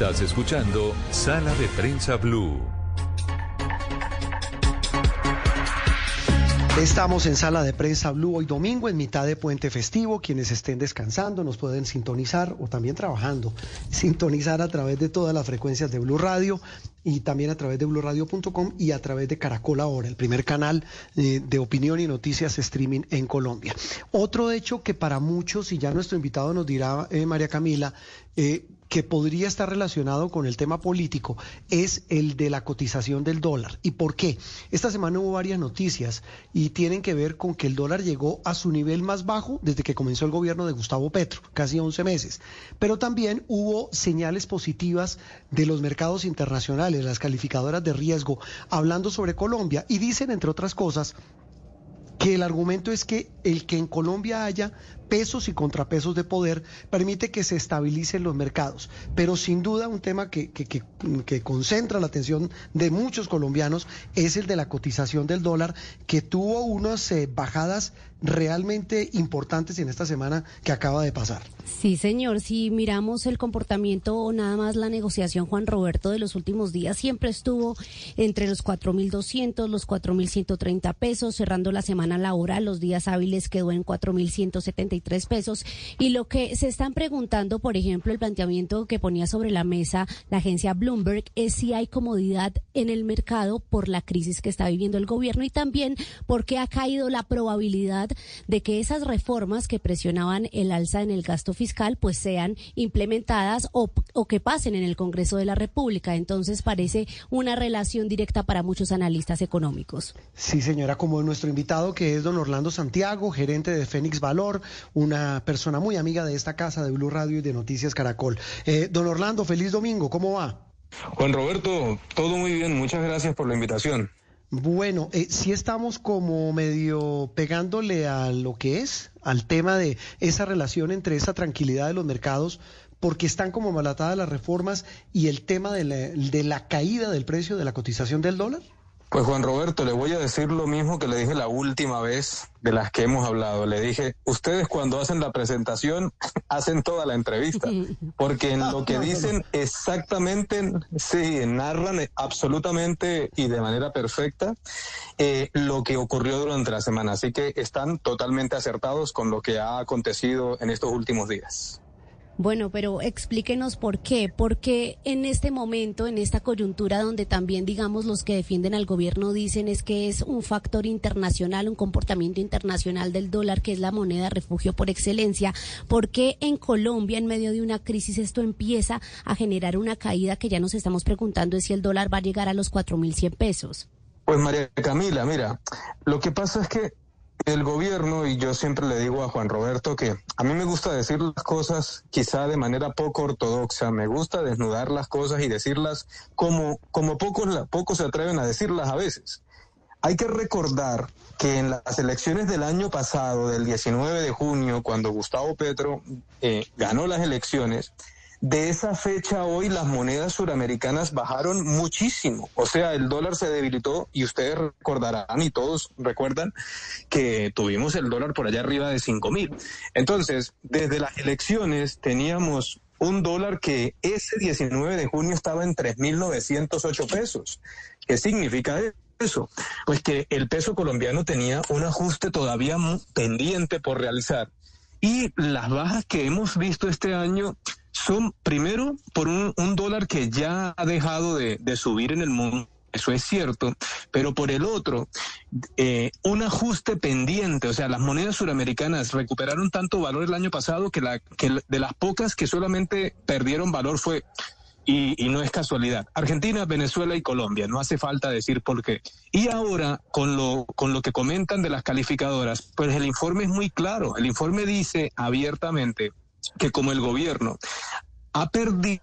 Estás escuchando Sala de Prensa Blue. Estamos en sala de prensa Blue hoy domingo en mitad de puente festivo. Quienes estén descansando nos pueden sintonizar o también trabajando, sintonizar a través de todas las frecuencias de Blue Radio y también a través de bluradio.com y a través de Caracol Ahora, el primer canal eh, de opinión y noticias streaming en Colombia. Otro hecho que para muchos, y ya nuestro invitado nos dirá, eh, María Camila, eh, que podría estar relacionado con el tema político es el de la cotización del dólar. ¿Y por qué? Esta semana hubo varias noticias y tienen que ver con que el dólar llegó a su nivel más bajo desde que comenzó el gobierno de Gustavo Petro, casi 11 meses. Pero también hubo señales positivas de los mercados internacionales, las calificadoras de riesgo, hablando sobre Colombia y dicen, entre otras cosas, que el argumento es que el que en Colombia haya pesos y contrapesos de poder permite que se estabilicen los mercados. Pero sin duda un tema que, que, concentra la atención de muchos colombianos es el de la cotización del dólar, que tuvo unas eh, bajadas realmente importantes en esta semana que acaba de pasar. Sí, señor. Si miramos el comportamiento o nada más la negociación, Juan Roberto, de los últimos días, siempre estuvo entre los 4.200, los 4.130 pesos, cerrando la semana laboral, los días hábiles quedó en 4.170 pesos. Y lo que se están preguntando, por ejemplo, el planteamiento que ponía sobre la mesa la agencia Bloomberg es si hay comodidad en el mercado por la crisis que está viviendo el gobierno y también porque ha caído la probabilidad de que esas reformas que presionaban el alza en el gasto fiscal pues sean implementadas o, o que pasen en el Congreso de la República. Entonces parece una relación directa para muchos analistas económicos. Sí, señora, como nuestro invitado que es don Orlando Santiago, gerente de Fénix Valor, una persona muy amiga de esta casa de Blue Radio y de Noticias Caracol. Eh, don Orlando, feliz domingo, ¿cómo va? Juan Roberto, todo muy bien, muchas gracias por la invitación. Bueno, eh, sí estamos como medio pegándole a lo que es, al tema de esa relación entre esa tranquilidad de los mercados, porque están como malatadas las reformas y el tema de la, de la caída del precio de la cotización del dólar. Pues Juan Roberto, le voy a decir lo mismo que le dije la última vez de las que hemos hablado. Le dije, ustedes cuando hacen la presentación hacen toda la entrevista, porque en lo que dicen exactamente, sí, narran absolutamente y de manera perfecta eh, lo que ocurrió durante la semana. Así que están totalmente acertados con lo que ha acontecido en estos últimos días. Bueno, pero explíquenos por qué. Porque en este momento, en esta coyuntura donde también, digamos, los que defienden al gobierno dicen es que es un factor internacional, un comportamiento internacional del dólar, que es la moneda refugio por excelencia, ¿por qué en Colombia, en medio de una crisis, esto empieza a generar una caída que ya nos estamos preguntando es si el dólar va a llegar a los 4.100 pesos? Pues María Camila, mira, lo que pasa es que el gobierno, y yo siempre le digo a Juan Roberto que a mí me gusta decir las cosas quizá de manera poco ortodoxa, me gusta desnudar las cosas y decirlas como, como pocos, pocos se atreven a decirlas a veces. Hay que recordar que en las elecciones del año pasado, del 19 de junio, cuando Gustavo Petro eh, ganó las elecciones, de esa fecha hoy las monedas suramericanas bajaron muchísimo. O sea, el dólar se debilitó y ustedes recordarán y todos recuerdan que tuvimos el dólar por allá arriba de cinco mil. Entonces, desde las elecciones teníamos un dólar que ese 19 de junio estaba en 3.908 pesos. ¿Qué significa eso? Pues que el peso colombiano tenía un ajuste todavía pendiente por realizar. Y las bajas que hemos visto este año son primero por un, dólar que ya ha dejado de, subir en el mundo. Eso es cierto, pero por el otro, eh, un ajuste pendiente, o sea, las monedas suramericanas recuperaron tanto valor el año pasado que, la, que de las pocas que solamente perdieron valor fue y, y, no es casualidad. Argentina, Venezuela y Colombia, no hace falta decir por qué. Y ahora, con lo, con lo que comentan de las calificadoras, pues el informe es muy claro. El informe dice abiertamente que como el gobierno ha perdido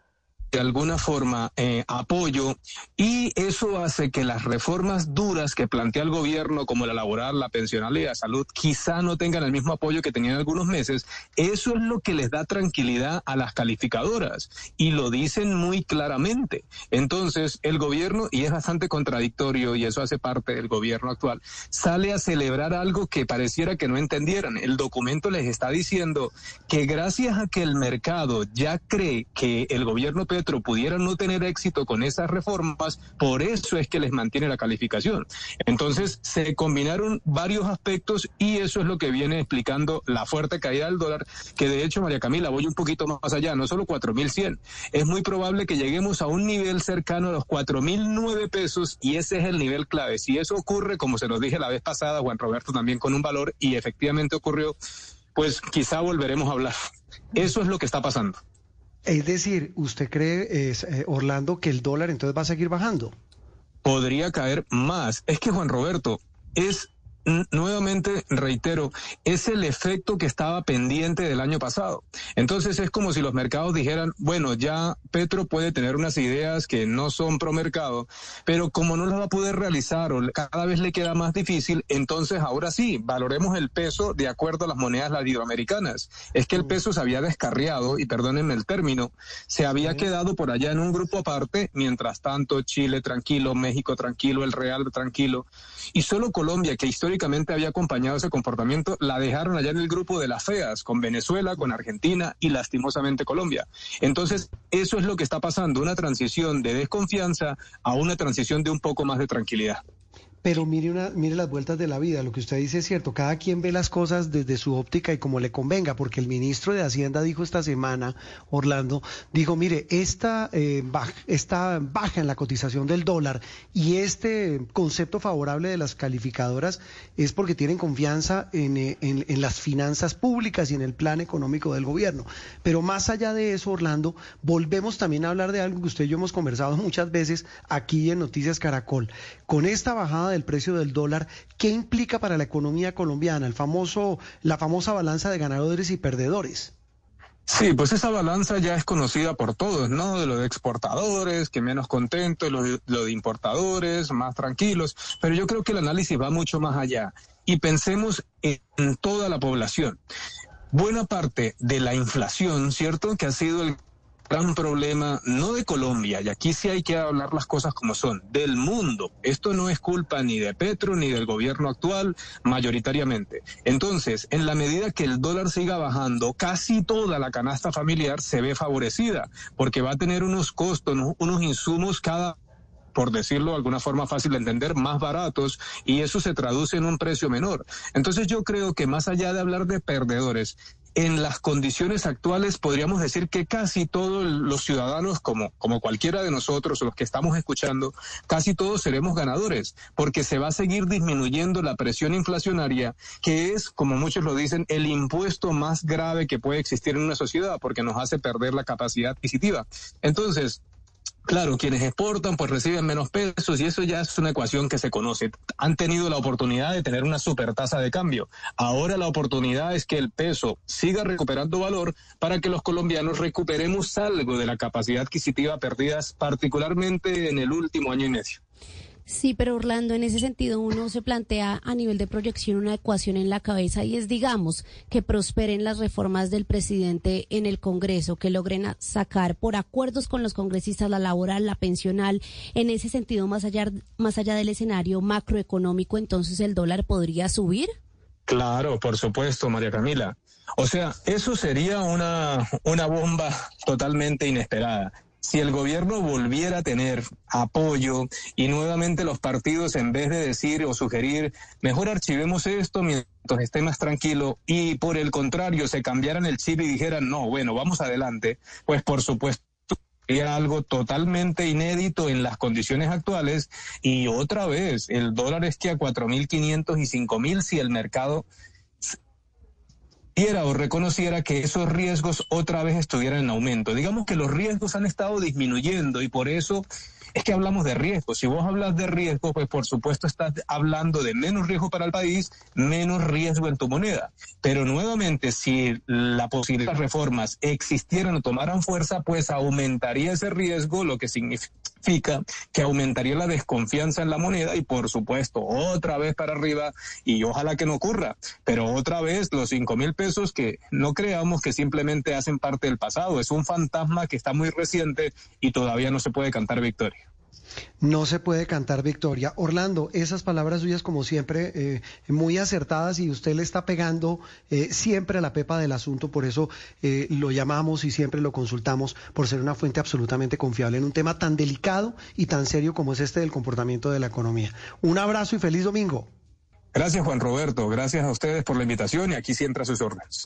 de alguna forma eh, apoyo y eso hace que las reformas duras que plantea el gobierno como la laboral, la pensional y la salud quizá no tengan el mismo apoyo que tenían algunos meses. Eso es lo que les da tranquilidad a las calificadoras y lo dicen muy claramente. Entonces el gobierno, y es bastante contradictorio y eso hace parte del gobierno actual, sale a celebrar algo que pareciera que no entendieran. El documento les está diciendo que gracias a que el mercado ya cree que el gobierno Petro Petro pudiera no tener éxito con esas reformas, por eso es que les mantiene la calificación. Entonces, se combinaron varios aspectos y eso es lo que viene explicando la fuerte caída del dólar, que de hecho, María Camila, voy un poquito más allá, no solo 4.100, es muy probable que lleguemos a un nivel cercano a los 4.009 pesos y ese es el nivel clave. Si eso ocurre, como se nos dije la vez pasada, Juan Roberto también con un valor y efectivamente ocurrió, pues quizá volveremos a hablar. Eso es lo que está pasando. Es decir, ¿usted cree, eh, Orlando, que el dólar entonces va a seguir bajando? Podría caer más. Es que, Juan Roberto, es nuevamente reitero, es el efecto que estaba pendiente del año pasado. Entonces es como si los mercados dijeran, bueno, ya Petro puede tener unas ideas que no son pro mercado, pero como no las va a poder realizar o cada vez le queda más difícil, entonces ahora sí, valoremos el peso de acuerdo a las monedas latinoamericanas. Es que el peso se había descarriado, y perdónenme el término, se había quedado por allá en un grupo aparte, mientras tanto Chile tranquilo, México tranquilo, el Real tranquilo, y solo Colombia, que históricamente había acompañado ese comportamiento, la dejaron allá en el grupo de las feas, con Venezuela, con Argentina y lastimosamente Colombia. Entonces, eso es lo que está pasando, una transición de desconfianza a una transición de un poco más de tranquilidad. Pero mire, una, mire las vueltas de la vida, lo que usted dice es cierto, cada quien ve las cosas desde su óptica y como le convenga, porque el ministro de Hacienda dijo esta semana, Orlando, dijo, mire, esta, eh, baja, esta baja en la cotización del dólar y este concepto favorable de las calificadoras es porque tienen confianza en, eh, en, en las finanzas públicas y en el plan económico del gobierno. Pero más allá de eso, Orlando, volvemos también a hablar de algo que usted y yo hemos conversado muchas veces aquí en Noticias Caracol. Con esta bajada de del precio del dólar, ¿qué implica para la economía colombiana? El famoso, la famosa balanza de ganadores y perdedores. Sí, pues esa balanza ya es conocida por todos, ¿no? De los exportadores, que menos contentos, los de, de importadores, más tranquilos, pero yo creo que el análisis va mucho más allá y pensemos en toda la población. Buena parte de la inflación, ¿cierto? Que ha sido el gran problema, no de Colombia, y aquí sí hay que hablar las cosas como son, del mundo. Esto no es culpa ni de Petro ni del gobierno actual, mayoritariamente. Entonces, en la medida que el dólar siga bajando, casi toda la canasta familiar se ve favorecida, porque va a tener unos costos, unos insumos cada por decirlo de alguna forma fácil de entender, más baratos y eso se traduce en un precio menor. Entonces yo creo que más allá de hablar de perdedores, en las condiciones actuales podríamos decir que casi todos los ciudadanos, como, como cualquiera de nosotros, los que estamos escuchando, casi todos seremos ganadores, porque se va a seguir disminuyendo la presión inflacionaria, que es, como muchos lo dicen, el impuesto más grave que puede existir en una sociedad, porque nos hace perder la capacidad adquisitiva. Entonces, Claro, quienes exportan pues reciben menos pesos y eso ya es una ecuación que se conoce. Han tenido la oportunidad de tener una super tasa de cambio. Ahora la oportunidad es que el peso siga recuperando valor para que los colombianos recuperemos algo de la capacidad adquisitiva perdidas particularmente en el último año y medio. Sí, pero Orlando, en ese sentido uno se plantea a nivel de proyección una ecuación en la cabeza y es, digamos, que prosperen las reformas del presidente en el Congreso, que logren sacar por acuerdos con los congresistas la laboral, la pensional. En ese sentido, más allá, más allá del escenario macroeconómico, entonces el dólar podría subir. Claro, por supuesto, María Camila. O sea, eso sería una, una bomba totalmente inesperada si el gobierno volviera a tener apoyo y nuevamente los partidos en vez de decir o sugerir, mejor archivemos esto mientras esté más tranquilo y por el contrario se cambiaran el chip y dijeran, no, bueno, vamos adelante, pues por supuesto sería algo totalmente inédito en las condiciones actuales. Y otra vez el dólar es que a 4.500 y 5.000 si el mercado o reconociera que esos riesgos otra vez estuvieran en aumento. Digamos que los riesgos han estado disminuyendo y por eso es que hablamos de riesgo. Si vos hablas de riesgo, pues por supuesto estás hablando de menos riesgo para el país, menos riesgo en tu moneda. Pero nuevamente, si la posibilidad de reformas existieran o tomaran fuerza, pues aumentaría ese riesgo, lo que significa que aumentaría la desconfianza en la moneda y por supuesto otra vez para arriba y ojalá que no ocurra, pero otra vez los cinco mil pesos que no creamos que simplemente hacen parte del pasado, es un fantasma que está muy reciente y todavía no se puede cantar victoria. No se puede cantar victoria. Orlando, esas palabras suyas como siempre eh, muy acertadas y usted le está pegando eh, siempre a la pepa del asunto, por eso eh, lo llamamos y siempre lo consultamos por ser una fuente absolutamente confiable en un tema tan delicado y tan serio como es este del comportamiento de la economía. Un abrazo y feliz domingo. Gracias Juan Roberto, gracias a ustedes por la invitación y aquí siempre a sus órdenes.